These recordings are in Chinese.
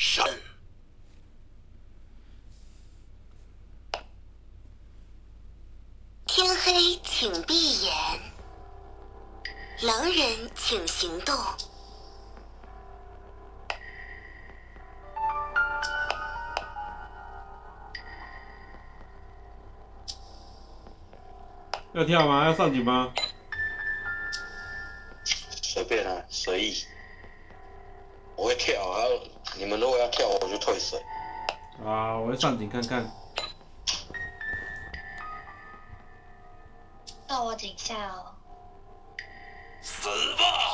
上。天黑请闭眼，狼人请行动。要跳吗？要上警吗？随便啊，随意。我会跳啊，你们如果要跳，我就退水。啊，我要上顶看看。到我井下哦。死吧！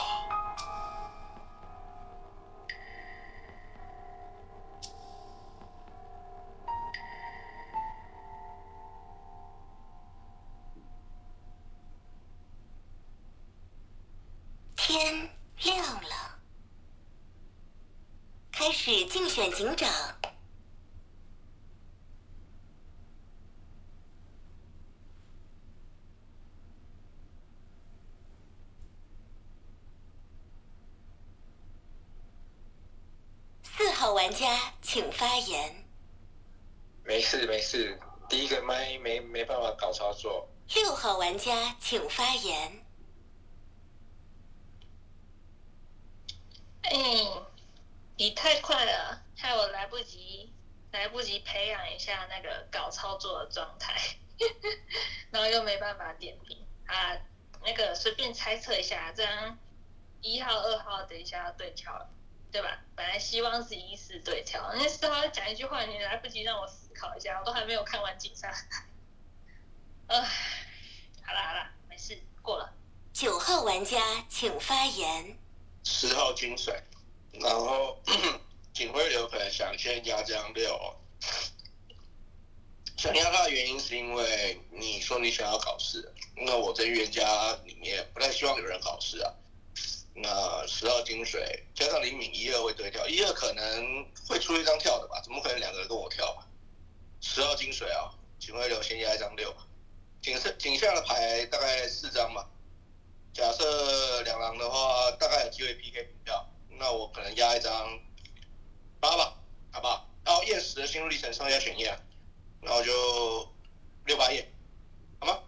开始竞选警长。四号玩家请发言。没事没事，第一个麦没没办法搞操作。六号玩家请发言。哎，你太快了，害我来不及来不及培养一下那个搞操作的状态，然后又没办法点评啊。那个随便猜测一下，这样一号、二号等一下要对跳了，对吧？本来希望是一四对跳，那四号讲一句话，你来不及让我思考一下，我都还没有看完警察。唉，好啦好啦，没事，过了。九号玩家请发言。十号金水，然后想先压这张六，想压他的原因是因为你说你想要考试，那我在预言家里面不太希望有人考试啊。那十二金水加上李敏一二会对跳，一二可能会出一张跳的吧？怎么可能两个人跟我跳吧？十二金水啊，警徽流先压一张六，警上警下的牌大概四张吧。假设两狼的话，大概有机会 PK 平票，那我可能压一张八吧，好不好？然后验十的心路历程上下选验，然后就六八页，好吗？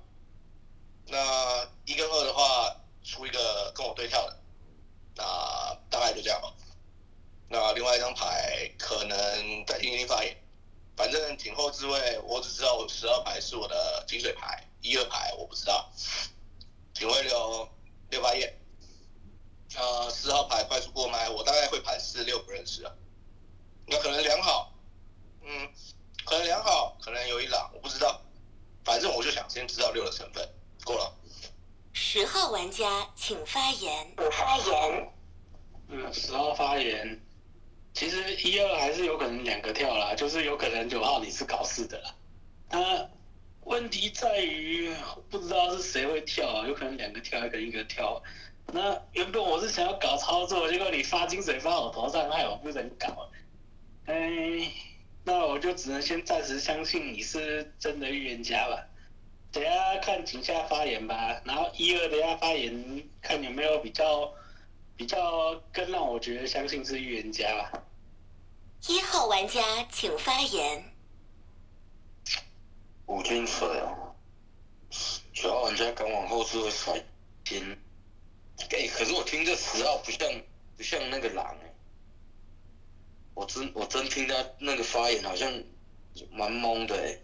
那一跟二的话，出一个跟我对跳的，那大概就这样吧。那另外一张牌可能再听听发言，反正警后自卫，我只知道我十二牌是我的金水牌，一二牌我不知道。警徽流。六八页，呃，四号牌快速过麦，我大概会盘四六不认识啊，那可能良好，嗯，可能良好，可能有一朗，我不知道，反正我就想先知道六的成分，过了。十号玩家请发言。我发言。嗯，十号发言，其实一二还是有可能两个跳啦，就是有可能九号你是考试的啦，那。问题在于不知道是谁会跳，有可能两个跳，有可能一个跳。那原本我是想要搞操作，结果你发金水发我头上，害我不能搞。哎，那我就只能先暂时相信你是真的预言家吧。等下看井下发言吧，然后一二等下发言，看有没有比较比较更让我觉得相信是预言家吧。一号玩家请发言。五金水哦，九号玩家敢往后是会甩金，哎，可是我听这十号不像不像那个狼哎，我真我真听他那个发言好像蛮懵的哎，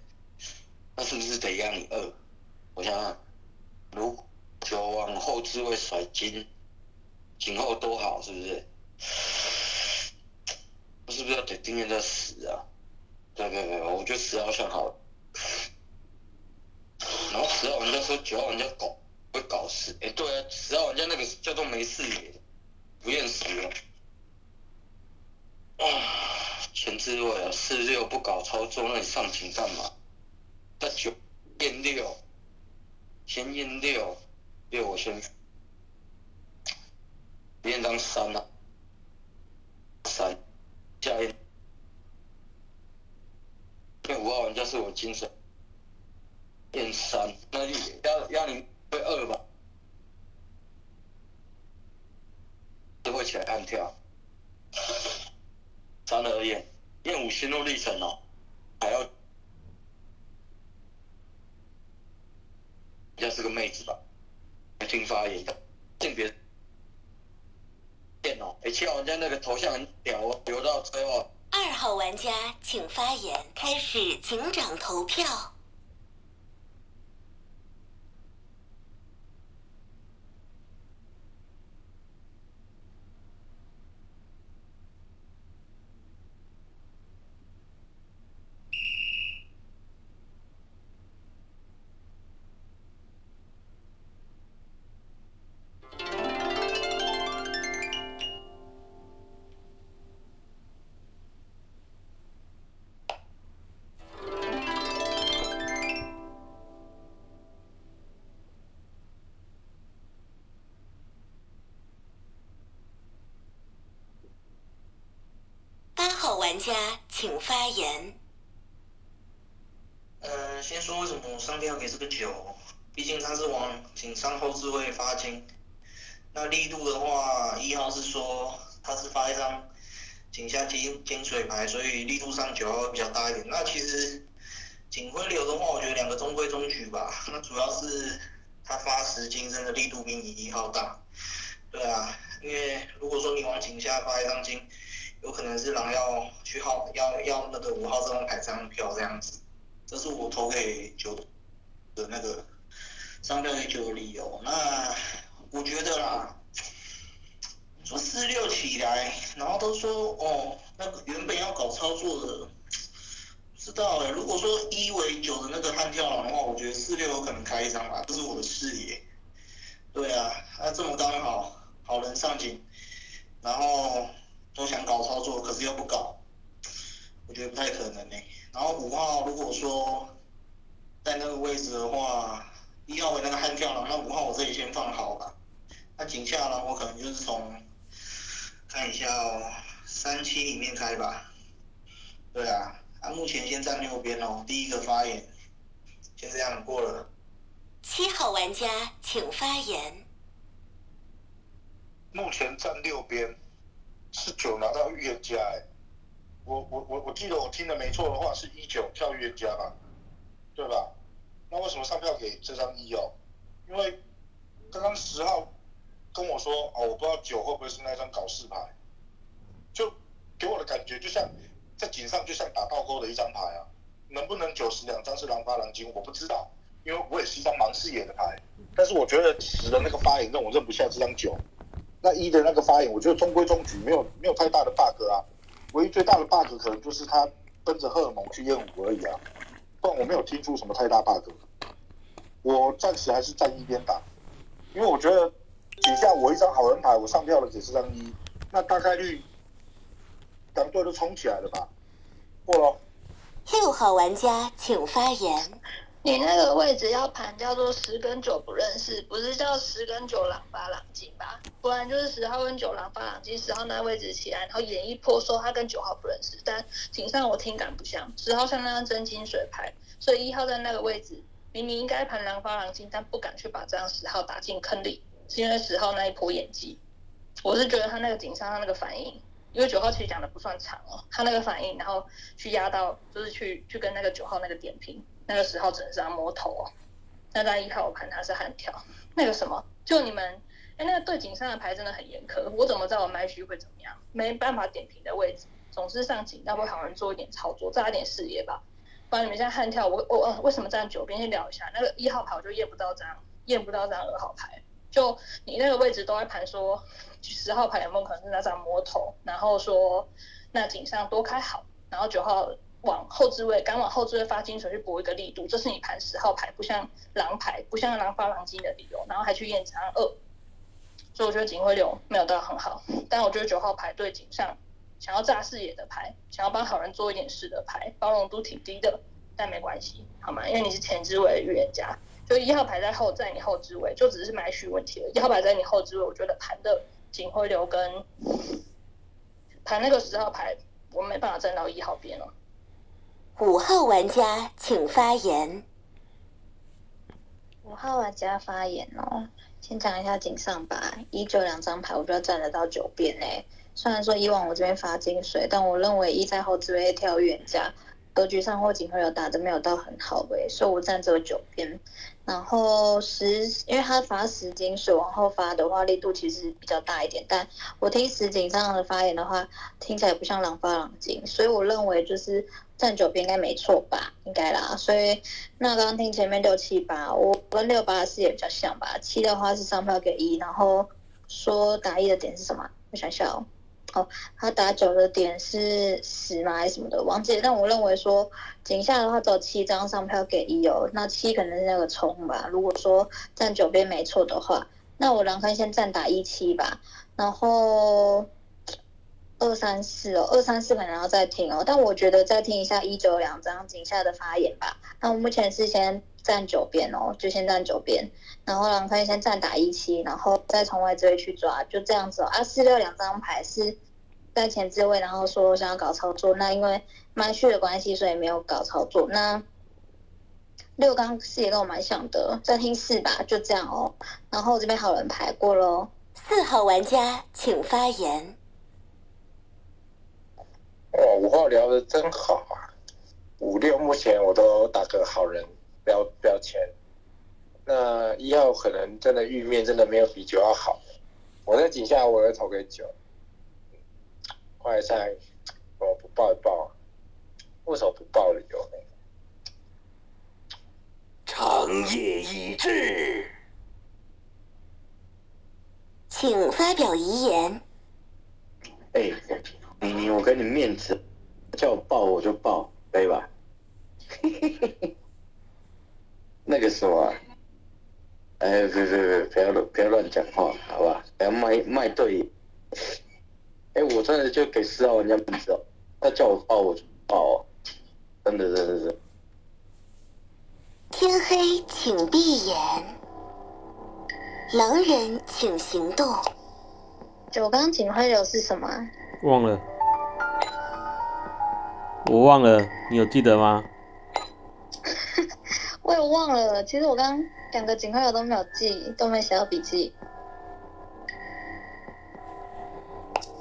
那是不是得让你二？我想想，如九往后置会甩金，今后多好是不是？我是不是要得盯人家十啊？对对对，我觉得十号算好。然后十号玩家说九号玩家搞会搞事，哎，对啊，十号玩家那个叫做没事也，不厌死了。啊，前置位啊，四六不搞操作，那你上警干嘛？那九验六，先验六，六我先验张三啊，三，下验。那五号玩家是我精神。变三，那就压压你会二吧，就会起来按跳。三二验，验五心路历程哦，还要，应该是个妹子吧，听发言，性别，电脑，哎，七号玩家那个头像很屌哦，留到最后。二号玩家请发言，开始警长投票。玩家请发言。呃，先说为什么上票给这个九，毕竟它是往井上后置位发金。那力度的话，一号是说它是发一张井下金金水牌，所以力度上九号比较大一点。那其实警徽流的话，我觉得两个中规中矩吧。那主要是它发十金真的力度比你一号大。对啊，因为如果说你往井下发一张金，有可能是狼要去号要要那个五号这张牌这张票这样子。这是我投给九的那个上票给九的理由。那我觉得啦，说四六起来，然后都说哦，那个原本要搞操作的，不知道哎。如果说一为九的那个悍跳狼的话，我觉得四六有可能开一张吧，这是我的视野。对啊，那这么刚好好人上井，然后都想搞操作，可是又不搞，我觉得不太可能呢。然后五号如果说在那个位置的话，一号为那个悍跳狼，那五号我这里先放好吧。那井下狼我可能就是从看一下哦，三七里面开吧。对啊，啊目前先站右边哦，第一个发言，先这样过了。七号玩家请发言。目前站六边，是九拿到预言家哎。我我我我记得我听的没错的话，是一九跳预言家吧，对吧？那为什么上票给这张一哦？因为刚刚十号跟我说哦，我不知道九会不会是那张搞事牌，就给我的感觉就像在井上就像打倒钩的一张牌啊。能不能九十两张是狼发狼金，我不知道，因为我也是一张盲视野的牌。但是我觉得十的那个发言让我认不下这张九，那一的那个发言，我觉得中规中矩，没有没有太大的 bug 啊。唯一最大的 bug 可能就是他奔着荷尔蒙去验五而已啊，不然我没有听出什么太大 bug。我暂时还是站一边打，因为我觉得底下我一张好人牌，我上票了只是张一，那大概率两队都冲起来了吧？过了。六号玩家请发言。你那个位置要盘叫做十跟九不认识，不是叫十跟九狼发狼金吧？不然就是十号跟九狼发狼金，十号那位置起来，然后演一波说他跟九号不认识，但井上我听感不像，十号像那张真金水牌，所以一号在那个位置明明应该盘狼发狼金，但不敢去把这张十号打进坑里，是因为十号那一波演技。我是觉得他那个井上他那个反应，因为九号其实讲的不算长哦，他那个反应，然后去压到就是去去跟那个九号那个点评。那个十号只能是摸头哦，那张一号我看他是悍跳，那个什么，就你们，哎，那个对井上的牌真的很严苛，我怎么知道我麦序会怎么样？没办法点评的位置，总是上井，要不好人做一点操作，炸一点视野吧。不然你们现在悍跳，我我为什么站九边？先聊一下，那个一号牌我就验不到张，验不到张二号牌，就你那个位置都在盘说十号牌有没有可能是那张摸头，然后说那井上多开好，然后九号。往后置位，敢往后置位发金水去搏一个力度，这是你盘十号牌，不像狼牌，不像狼发狼金的理由，然后还去验长二，所以我觉得警徽流没有到很好，但我觉得九号牌对井上想要炸视野的牌，想要帮好人做一点事的牌，包容度挺低的，但没关系，好吗？因为你是前置位的预言家，就一号牌在后，在你后置位，就只是买序问题了。一号牌在你后置位，我觉得盘的警徽流跟盘那个十号牌，我没办法站到一号边了。五号玩家请发言。五号玩家发言哦，先讲一下井上吧。一九两张牌，我就要站得到九边嘞。虽然说以往我这边发金水，但我认为一在后置位跳预言家，格局上或警徽流打的没有到很好诶，所以我站这个九边。然后十，因为他发十金水往后发的话，力度其实比较大一点。但我听实景上的发言的话，听起来不像狼发狼金，所以我认为就是站九边应该没错吧，应该啦。所以那刚刚听前面六七八，我跟六八四也比较像吧。七的话是上票给一，然后说打一的点是什么？我想想哦。他打九的点是十吗？还是什么的？忘记。但我认为说井下的话走七张上票给一哦，那七可能是那个冲吧。如果说站九边没错的话，那我狼坑先站打一七吧，然后二三四哦，二三四可能要再听哦。但我觉得再听一下一九两张井下的发言吧。那我目前是先站九边哦，就先站九边，然后狼坑先站打一七，然后再从外置位去抓，就这样子哦。啊，四六两张牌是。在前置位，然后说想要搞操作，那因为麦序的关系，所以没有搞操作。那六刚四也跟我蛮像的，再听四吧，就这样哦。然后这边好人牌过喽。四号玩家请发言。哦，五号聊的真好啊！五六目前我都打个好人标标签。那一号可能真的玉面真的没有比九要好。我在井下我会投给九。快赛，我不报一报，为什么不报理由呢？长夜已至，请发表遗言。哎，妮妮，我给你面子，叫我抱我就抱，可以吧？那个什么，哎，别别别，不要不要乱讲话，好吧？不要卖卖对。哎，我真的就给四号玩家面子哦，他叫我抱我就抱，真的真的是。天黑请闭眼，狼人请行动。九钢警徽流是什么？忘了，我忘了，你有记得吗？我也忘了，其实我刚两个警徽我都没有记，都没写到笔记。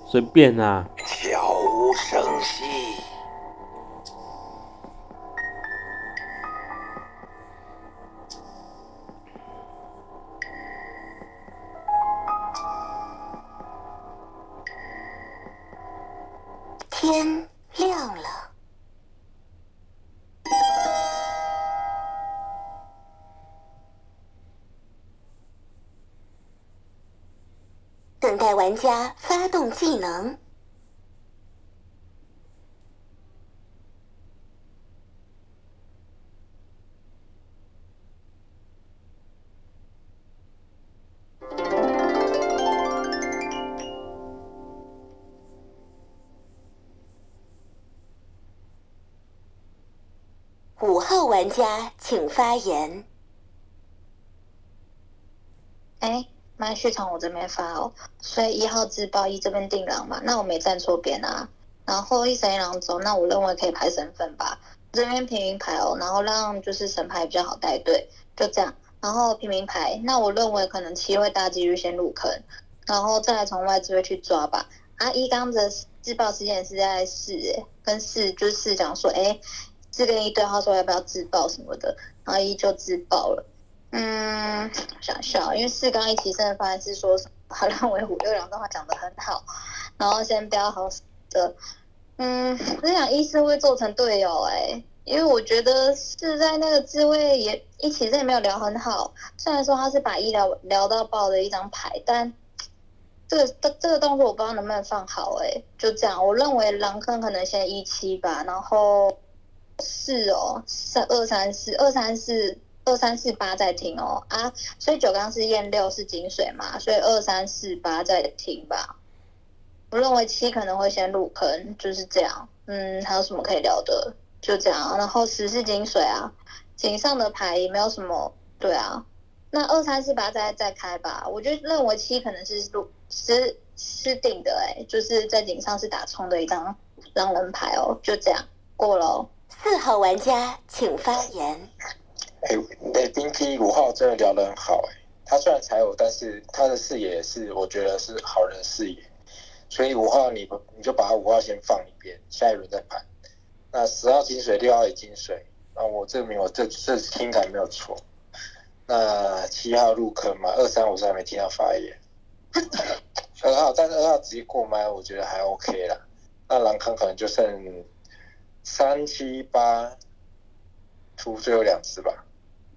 随便啊。悄无声息。等待玩家发动技能。五号玩家请发言。哎。麦序从我这边发哦，所以一号自爆一这边定狼嘛，那我没站错边啊。然后一神一狼走，那我认为可以排身份吧。这边平民牌哦，然后让就是神牌比较好带队，就这样。然后平民牌，那我认为可能七会大几率先入坑，然后再来从外置位去抓吧。啊，一刚的自爆时间是在四，跟四就是四讲说，哎，四跟一对号说要不要自爆什么的，然后一就自爆了。嗯，想笑，因为四刚一起身的发言是说，他认为五六两段话讲的很好，然后先标好的。嗯，我想一是会做成队友哎，因为我觉得是在那个自位也一起身也没有聊很好，虽然说他是把医疗聊到爆的一张牌，但这个这这个动作我不知道能不能放好哎，就这样，我认为狼坑可能先一七吧，然后四哦，三二三四二三四。二三四八在听哦啊，所以九刚是验六是井水嘛，所以二三四八在听吧。我认为七可能会先入坑，就是这样。嗯，还有什么可以聊的？就这样。然后十是井水啊，井上的牌也没有什么。对啊，那二三四八再再开吧。我就认为七可能是入是是定的哎，就是在井上是打冲的一张狼人牌哦，就这样过了。四号玩家请发言。哎，那冰机五号真的聊得很好哎，他虽然才有，但是他的视野是我觉得是好人视野，所以五号你不你就把五号先放一边，下一轮再盘。那十号金水，六号也金水，那我证明我这这听感没有错。那七号入坑嘛，二三五三没听到发言。二号，但是二号直接过麦，我觉得还 OK 啦。那狼坑可能就剩三七八出最后两只吧。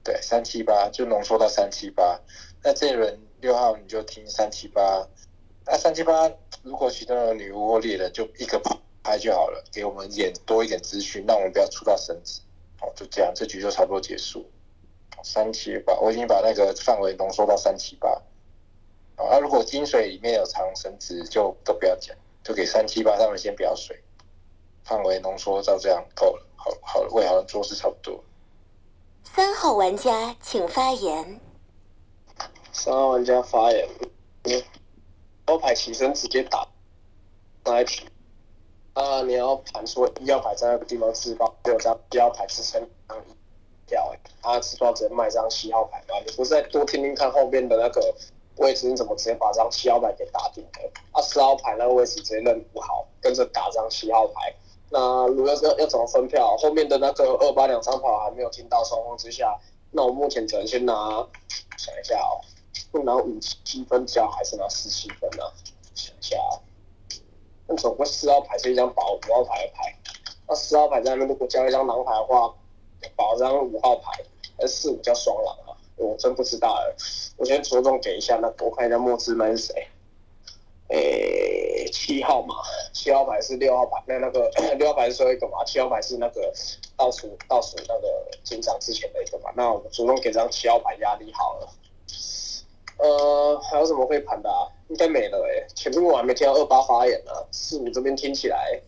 对，三七八就浓缩到三七八。那这一轮六号你就听三七八。那三七八如果其中有女巫或猎人，就一个拍就好了，给我们演多一点资讯，让我们不要出到绳子。好，就这样，这局就差不多结束。三七八，我已经把那个范围浓缩到三七八。啊，如果金水里面有藏绳子，就都不要讲，就给三七八他们先不要水。范围浓缩到这样够了，好好了，为好像做事差不多。三号玩家请发言。三号玩家发言。招牌起身直接打那一局。啊，你要盘说一号牌在那个地方自爆，有张七号牌支撑一掉，哎，他自爆直接卖张七号牌嘛？你不是再多听听看后面的那个位置，你怎么直接把张七号牌给打定的？啊，四号牌那个位置直接认不好，跟着打张七号牌。那如果要要怎么分票？后面的那个二八两张跑还没有听到双方之下，那我目前只能先拿，想一下哦，不拿五七分交还是拿十七分呢？想一下啊。为什么四号牌是一张保五号牌的牌？那四号牌在那边如果交一张狼牌的话，保张五号牌，而四五叫双狼啊？我真不知道哎。我先着重给一下那我看一下墨汁门是谁？诶，七号嘛，七号牌是六号牌，那那个六号牌是最后一个嘛，七号牌是那个倒数倒数那个进场之前的一个嘛。那我主动给张七号牌压力好了。呃，还有什么会盘的？应该没了诶，前面我还没听到二八发言呢，四五这边听起来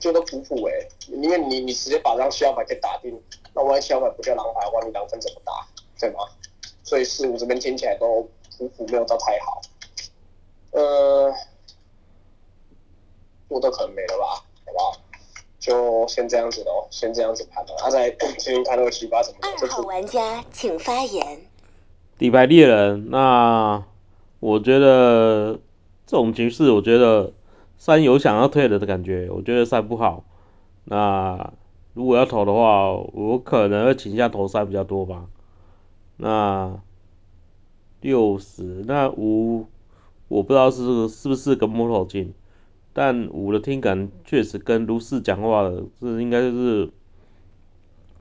觉得普普诶，因为你你直接把张七号牌给打定，那万一七号牌不叫狼牌的话，你狼分怎么打，对吗？所以四五这边听起来都普普，没有到太好。呃，我都可能没了吧，好不好？就先这样子喽，先这样子盘 了，他再听听看那个七八怎么。二号玩家请发言。底牌猎人，那我觉得这种局势，我觉得三有想要退了的感觉，我觉得三不好。那如果要投的话，我可能会倾向投三比较多吧。那六十，那五我不知道是是不是跟摸头进，但五的听感确实跟卢四讲话的，这应该就是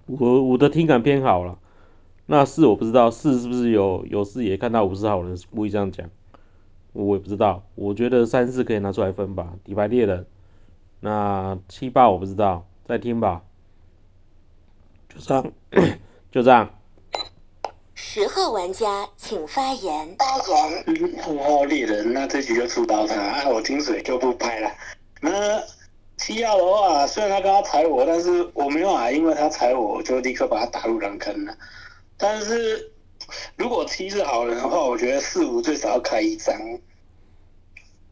我五的听感偏好了。那四我不知道，四是不是有有视野看到五是好人，故意这样讲，我也不知道。我觉得三四可以拿出来分吧，底牌猎人。那七八我不知道，再听吧。就这样，就这样。十号玩家请发言。发言。五号猎人，那这局就出刀他，我听水就不拍了。那七号的话，虽然他刚刚踩我，但是我没有啊，因为他踩我，我就立刻把他打入狼坑了。但是如果七是好人的话，我觉得四五最少要开一张，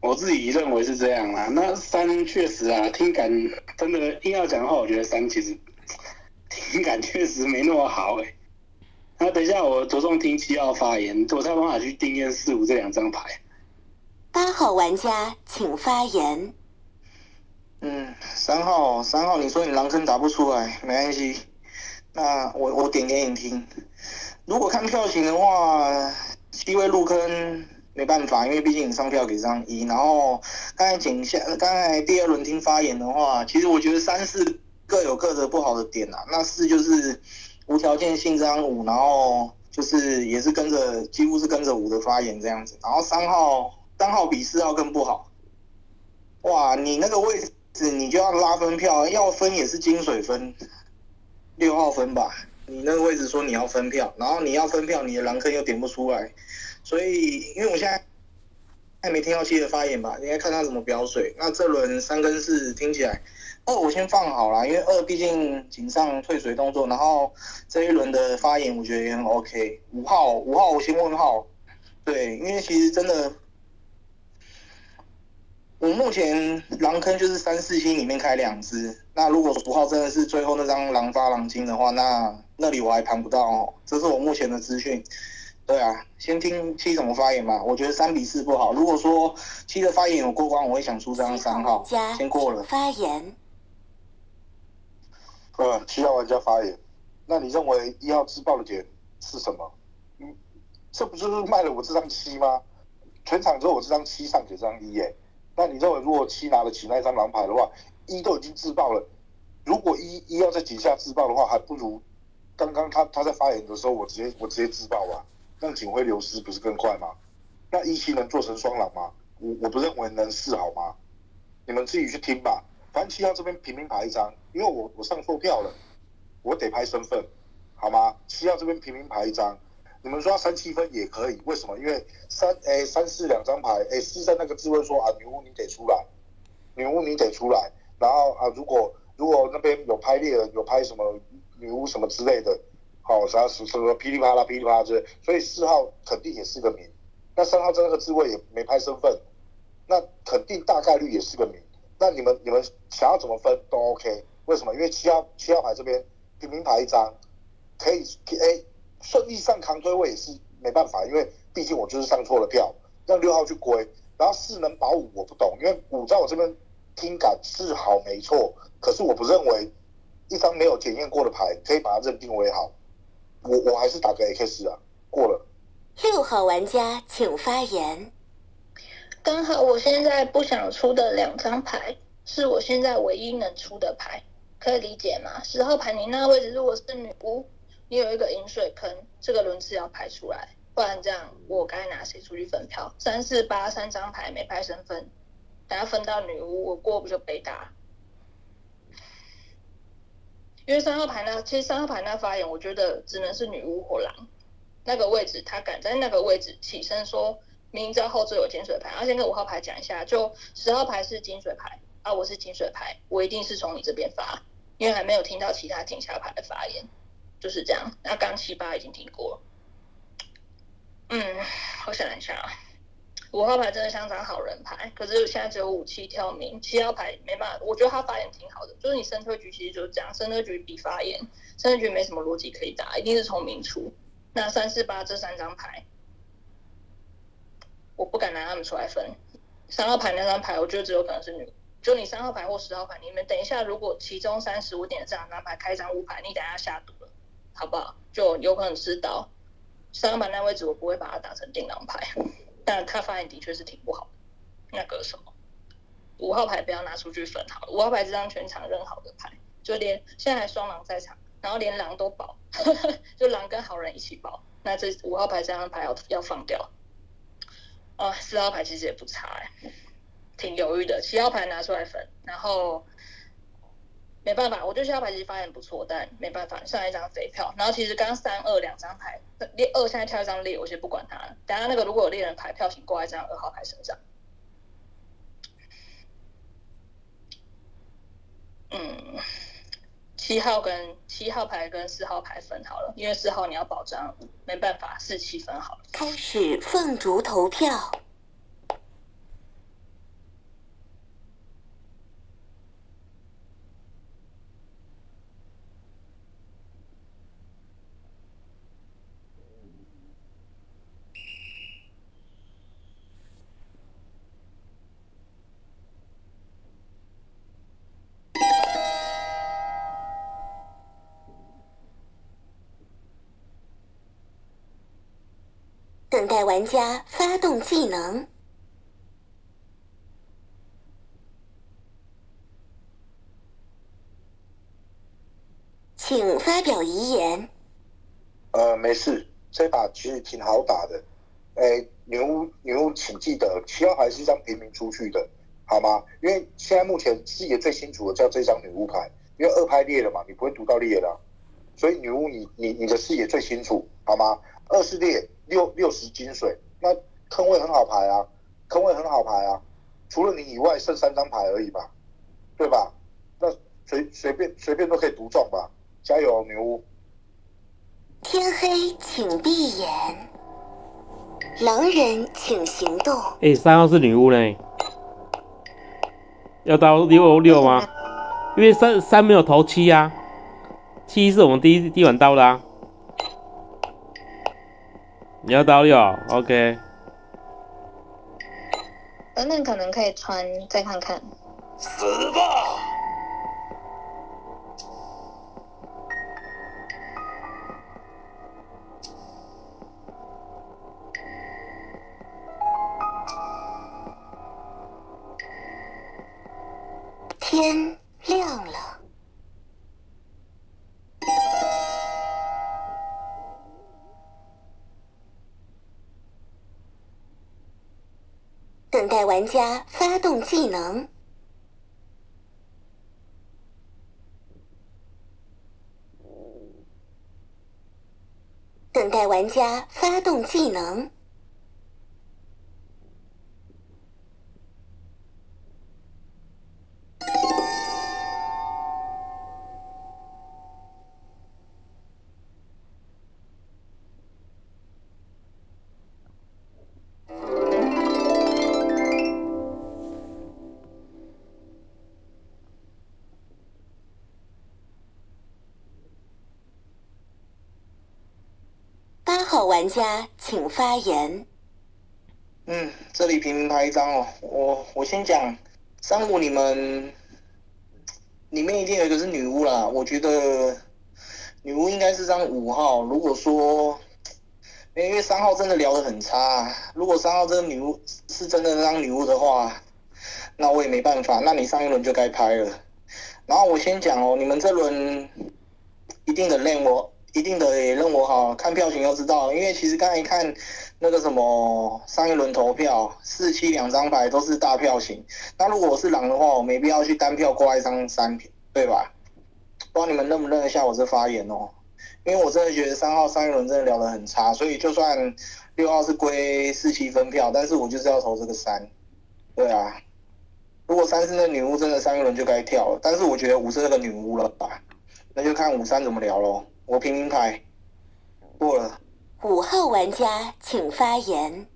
我自己认为是这样啦。那三确实啊，听感真的硬要讲的话，我觉得三其实听感确实没那么好诶。那等一下我着重听七号发言，我才有办法去定验四五这两张牌。八号玩家请发言。嗯，三号，三号，你说你狼坑打不出来，没关系。那我我点给你听。如果看票型的话，七位入坑没办法，因为毕竟你上票给张一。然后刚才景下，刚才第二轮听发言的话，其实我觉得三四各有各的不好的点呐。那四就是无条件信张五，然后就是也是跟着几乎是跟着五的发言这样子。然后三号三号比四号更不好。哇，你那个位置你就要拉分票，要分也是金水分。六号分吧，你那个位置说你要分票，然后你要分票，你的狼坑又点不出来，所以因为我现在还没听到七的发言吧，应该看他怎么表水。那这轮三跟四听起来，二我先放好了，因为二毕竟井上退水动作，然后这一轮的发言我觉得也很 OK。五号五号我先问号，对，因为其实真的。我目前狼坑就是三四星里面开两只，那如果五号真的是最后那张狼发狼金的话，那那里我还盘不到哦，这是我目前的资讯。对啊，先听七怎么发言嘛。我觉得三比四不好。如果说七的发言有过关，我会想出这张三号，先过了。发言。呃，七号玩家发言。那你认为一号自爆的点是什么？嗯，这不就是卖了我这张七吗？全场只有我这张七上给这张一耶。那你认为如果七拿得起那张狼牌的话，一都已经自爆了。如果一一要在井下自爆的话，还不如刚刚他他在发言的时候，我直接我直接自爆啊。让警徽流失不是更快吗？那一七能做成双狼吗？我我不认为能是好吗？你们自己去听吧。反正七号这边平民牌一张，因为我我上错票了，我得拍身份，好吗？七号这边平民牌一张，你们说三七分也可以，为什么？因为三诶三四两张牌，诶四三那个字会说啊女巫你得出来，女巫你得出来，然后啊如果如果那边有拍猎人有拍什么女巫什么之类的。好，啥什什么噼里啪啦噼里啪啦之类，所以四号肯定也是个名。那三号这个字位也没拍身份，那肯定大概率也是个名。那你们你们想要怎么分都 OK。为什么？因为七号七号牌这边平民牌一张，可以哎顺利上扛推位也是没办法，因为毕竟我就是上错了票，让六号去归。然后四能保五我不懂，因为五在我这边听感是好没错，可是我不认为一张没有检验过的牌可以把它认定为好。我我还是打个 X 啊，过了。六号玩家请发言。刚好我现在不想出的两张牌，是我现在唯一能出的牌，可以理解吗？十号牌你那个位置如果是女巫，你有一个饮水坑，这个轮次要排出来，不然这样我该拿谁出去分票？三四八三张牌没拍身份，等下分到女巫，我过不就被打？因为三号牌呢，其实三号牌那发言，我觉得只能是女巫或狼那个位置，他敢在那个位置起身说，明知道后置有金水牌，然后先跟五号牌讲一下，就十号牌是金水牌啊，我是金水牌，我一定是从你这边发，因为还没有听到其他金下牌的发言，就是这样。那刚七八已经听过，嗯，我想一下啊。五号牌真的像张好人牌，可是现在只有五七跳明，七号牌没办法。我觉得他发言挺好的，就是你生推局其实就是这样，生推局比发言，生推局没什么逻辑可以打，一定是从明出。那三四八这三张牌，我不敢拿他们出来分。三号牌那张牌，我觉得只有可能是女，就你三号牌或十号牌，你们等一下如果其中三十五点这两张牌开张五牌，你等下下毒了，好不好？就有可能知道三号牌那位置，我不会把它打成定狼牌。但他发言的确是挺不好的。那个什么，五号牌不要拿出去分好了。五号牌这张全场认好的牌，就连现在还双狼在场，然后连狼都保，就狼跟好人一起保。那这五号牌这张牌要要放掉。啊，四号牌其实也不差哎，挺犹豫的。七号牌拿出来分，然后。没办法，我觉得小牌其实发言不错，但没办法上一张肥票。然后其实刚三二两张牌，猎二现在跳一张猎，我先不管他。等下那个如果有猎人牌票，请挂在这张二号牌身上。嗯，七号跟七号牌跟四号牌分好了，因为四号你要保障，没办法，四七分好了。开始凤竹投票。等待玩家发动技能，请发表遗言。呃，没事，这把其实挺好打的。哎，女巫，女巫，请记得七号牌是一张平民出去的，好吗？因为现在目前视野最清楚的叫这张女巫牌，因为二拍裂了嘛，你不会读到裂了，所以女巫你你你的视野最清楚，好吗？二是裂。六六十金水，那坑位很好排啊，坑位很好排啊，除了你以外剩三张牌而已吧，对吧？那随随便随便都可以独中吧，加油女巫！天黑请闭眼，狼人请行动。哎，三号是女巫嘞，要到六六吗？因为三三没有投七啊，七是我们第一第一晚到的啊。你要刀六，OK。等等可能可以穿，再看看。死吧！家发动技能。等待玩家发动技能。玩家请发言。嗯，这里平民牌一张哦，我我先讲，三五你们里面一定有一个是女巫啦，我觉得女巫应该是张五号。如果说，因为三号真的聊得很差，如果三号这个女巫是真的当女巫的话，那我也没办法，那你上一轮就该拍了。然后我先讲哦，你们这轮一定得认我，一定得认我好，看票型就知道，因为其实刚才看那个什么上一轮投票四七两张牌都是大票型，那如果我是狼的话，我没必要去单票挂一张三品，对吧？不知道你们认不认得下我这发言哦？因为我真的觉得三号上一轮真的聊得很差，所以就算六号是归四七分票，但是我就是要投这个三，对啊。如果三是那女巫，真的上一轮就该跳了，但是我觉得五是那个女巫了吧？那就看五三怎么聊喽。我平民牌过了。五号玩家请发言。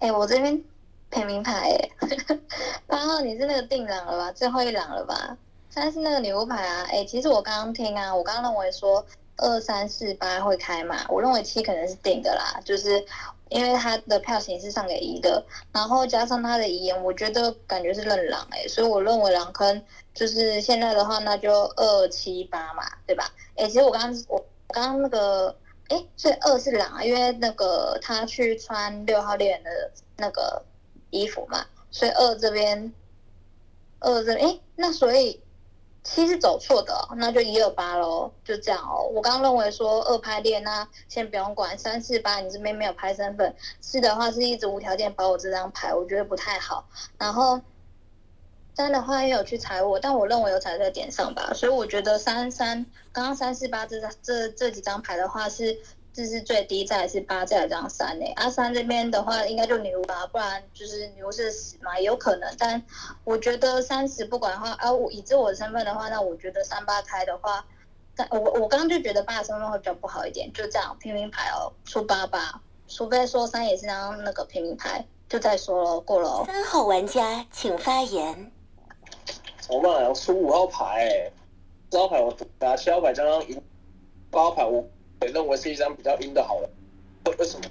哎、我这边平民牌哎，八号你是那个定狼了吧？最后一狼了吧？三是那个女巫牌啊。哎、其实我刚刚听啊，我刚刚认为说二三四八会开嘛，我认为七可能是定的啦，就是因为他的票型是上给一的，然后加上他的遗言，我觉得感觉是认狼哎、所以我认为狼坑就是现在的话，那就二七八嘛，对吧？哎、其实我刚刚我刚刚那个。哎，所以二是狼啊，因为那个他去穿六号猎人的那个衣服嘛，所以二这边，二这边，哎，那所以七是走错的、那就一二八喽，就这样哦。我刚刚认为说二拍列，那先不用管，三四八你这边没有拍身份，四的话是一直无条件保我这张牌，我觉得不太好。然后三的话也有去踩我，但我认为有踩在点上吧，所以我觉得三三刚刚三四八这张这这几张牌的话是这是最低，再是八，再张三诶。阿、三这边的话应该就女巫吧，不然就是女巫是十嘛，也有可能。但我觉得三十不管的话，啊，我以知我的身份的话，那我觉得三八开的话，但我我刚刚就觉得八的身份会比较不好一点，就这样平民牌哦，出八八，除非说三也是张那个平民牌，就再说喽，过了哦。三号玩家请发言。怎么办啊？我出五号牌、欸，四号牌我打七号牌刚刚赢，八号牌我也也认为是一张比较阴的好了。为为什么？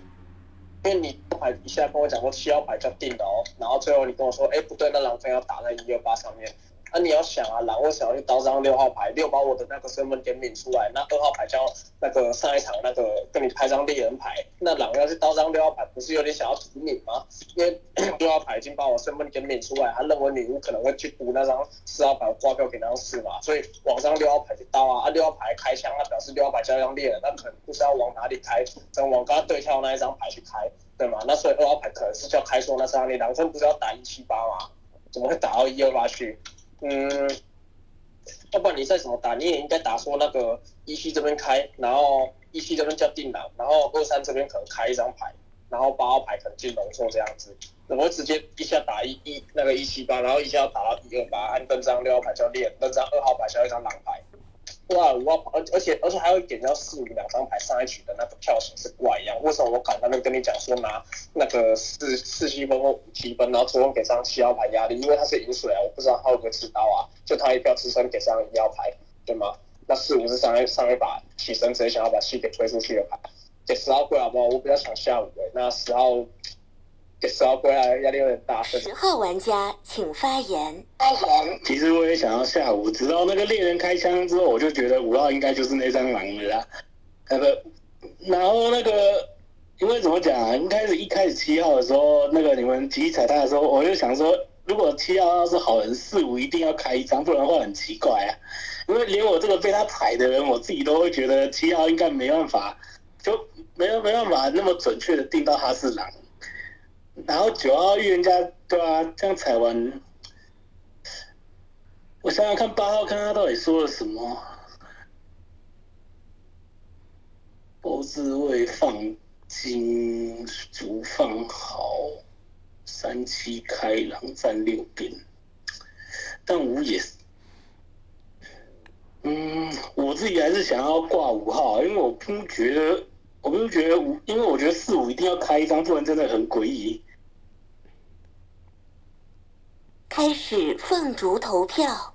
因为你牌一下跟我讲过七号牌叫定的哦，然后最后你跟我说，哎、不对，那狼分要打在一六八上面。那、你要想啊，狼为什么要去刀张六号牌？六把我的那个身份点名出来，那二号牌叫那个上一场那个跟你拍张猎人牌，那狼要去刀张六号牌，不是有点想要图你吗？因为 六号牌已经把我身份点名出来，他认为女巫可能会去补那张四号牌挂票给那张四嘛，所以往上六号牌去刀啊，啊六号牌开枪，那表示六号牌叫一张猎人，那可能不知道往哪里开，只能往刚刚对跳那一张牌去开，对吗？那所以二号牌可能是叫开错那张猎狼分不是要打一七八吗？怎么会打到一二八去？嗯，要不然你再怎么打，你也应该打说那个一七这边开，然后一七这边叫定狼，然后二三这边可能开一张牌，然后八号牌可能进龙座这样子，我会直接一下打一一那个一七八，然后一下要打到一二八，按登张六号牌叫猎，登张二号牌叫一张狼牌。哇，五号牌，而而且而且还有一点叫四五两张牌上一局的那个票型是怪一样，为什么我敢在那跟你讲说拿那个四四七分或五七分，然后主动给上七号牌压力，因为他是饮水啊，我不知道他会不会吃刀啊，就他一票支撑给上一号牌，对吗？那四五是上一上一把起身直接想要把七给推出去的牌，给十号归好不好？我比较想下午诶、那十号给十号归来压力有点大。十号玩家请发言。发言。其实我也想要下午，直到那个猎人开枪之后，我就觉得五号应该就是那张狼了啦。那个，然后那个，因为怎么讲啊？一开始一开始七号的时候，那个你们集体彩蛋的时候，我就想说，如果七号要是好人，四五一定要开一张，不然的话很奇怪啊。因为连我这个被他踩的人，我自己都会觉得七号应该没办法，就没有没办法那么准确的定到他是狼。然后九号预言家，对啊，这样踩完，我想想看八号看他到底说了什么。后置位放金，竹放好，三七开狼站六边，但五也是，嗯，我自己还是想要挂五号，因为我不觉得，我不是觉得五，因为我觉得四五一定要开一张，不然真的很诡异。开始凤竹投票。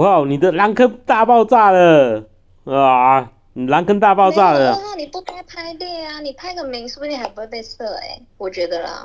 五号，你的狼坑大爆炸了啊！你狼坑大爆炸了。你不该拍猎啊，你拍个名，说不定还不会被射哎、我觉得啦。